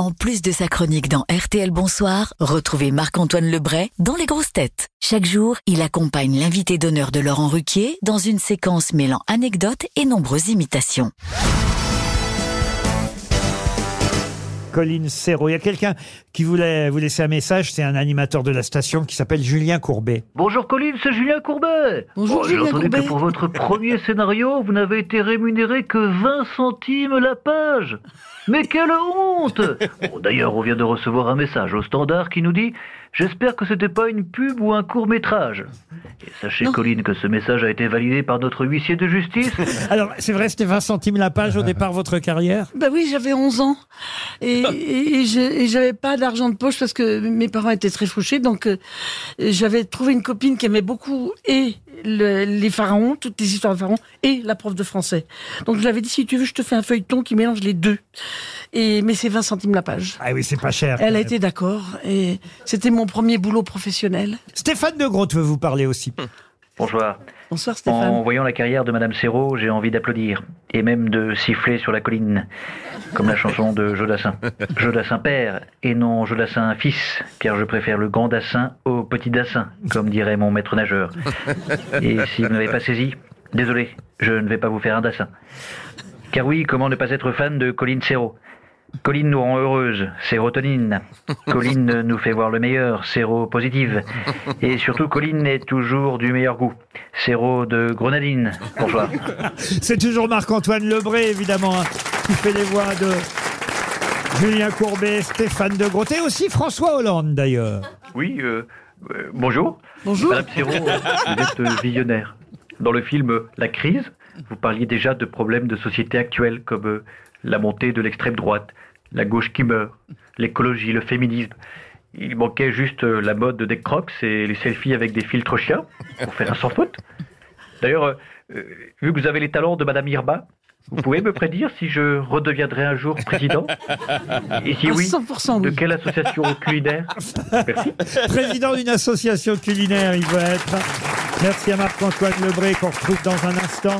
En plus de sa chronique dans RTL Bonsoir, retrouvez Marc-Antoine Lebray dans Les Grosses Têtes. Chaque jour, il accompagne l'invité d'honneur de Laurent Ruquier dans une séquence mêlant anecdotes et nombreuses imitations. Colline Serrault. Il y a quelqu'un qui voulait vous laisser un message, c'est un animateur de la station qui s'appelle Julien Courbet. Bonjour Colline, c'est Julien Courbet. Bonjour, Oh, J'ai Julien entendu Courbet. que pour votre premier scénario, vous n'avez été rémunéré que 20 centimes la page. Mais quelle honte Bon, D'ailleurs, on vient de recevoir un message au standard qui nous dit « J'espère que c'était pas une pub ou un court-métrage ». Et sachez, Colline, que ce message a été validé par notre huissier de justice. Alors, c'est vrai, c'était 20 centimes la page au départ, votre carrière? Bah oui, j'avais 11 ans et, j'avais pas d'argent de poche parce que mes parents étaient très fouchés. Donc euh, j'avais trouvé une copine qui aimait beaucoup et le- les pharaons, toutes les histoires de pharaons, et la prof de français. Donc je l'avais dit si tu veux, je te fais un feuilleton qui mélange les deux. Et mais c'est 20 centimes la page. Ah oui, c'est pas cher. Elle a été d'accord et c'était mon premier boulot professionnel. Stéphane de Groot veut vous parler aussi. Bonjour. Bonsoir En Stéphane. voyant la carrière de Madame Serrault, j'ai envie d'applaudir et même de siffler sur la colline, comme la chanson de Jodassin. Jodassin père et non Jodassin fils, car je préfère le grand dassin au petit dassin, comme dirait mon maître nageur. Et si vous n'avez pas saisi, désolé, je ne vais pas vous faire un dassin. Car oui, comment ne pas être fan de Colline Serrault? Colline nous rend heureuse, sérotonine. Colline nous fait voir le meilleur, séropositive. Et surtout, Colline est toujours du meilleur goût. Séro de grenadine. Bonsoir. C'est toujours Marc-Antoine Lebré, évidemment, hein, qui fait les voix de Julien Courbet, Stéphane de Groot et aussi François Hollande, d'ailleurs. Oui, euh, euh, bonjour. Bonjour. Madame Serrault, vous êtes euh, visionnaire. Dans le film La crise, vous parliez déjà de problèmes de société actuels comme euh, la montée de l'extrême droite, la gauche qui meurt, l'écologie, le féminisme. Il manquait juste euh, la mode des crocs et les selfies avec des filtres chiens pour faire un sans faute. D'ailleurs, euh, vu que vous avez les talents de Madame Irma, vous pouvez me prédire si je redeviendrai un jour président? Et si À oui, 100% de quelle association culinaire? Merci. Président d'une association culinaire, il veut être. Merci à Marc-Antoine Lebré qu'on retrouve dans un instant.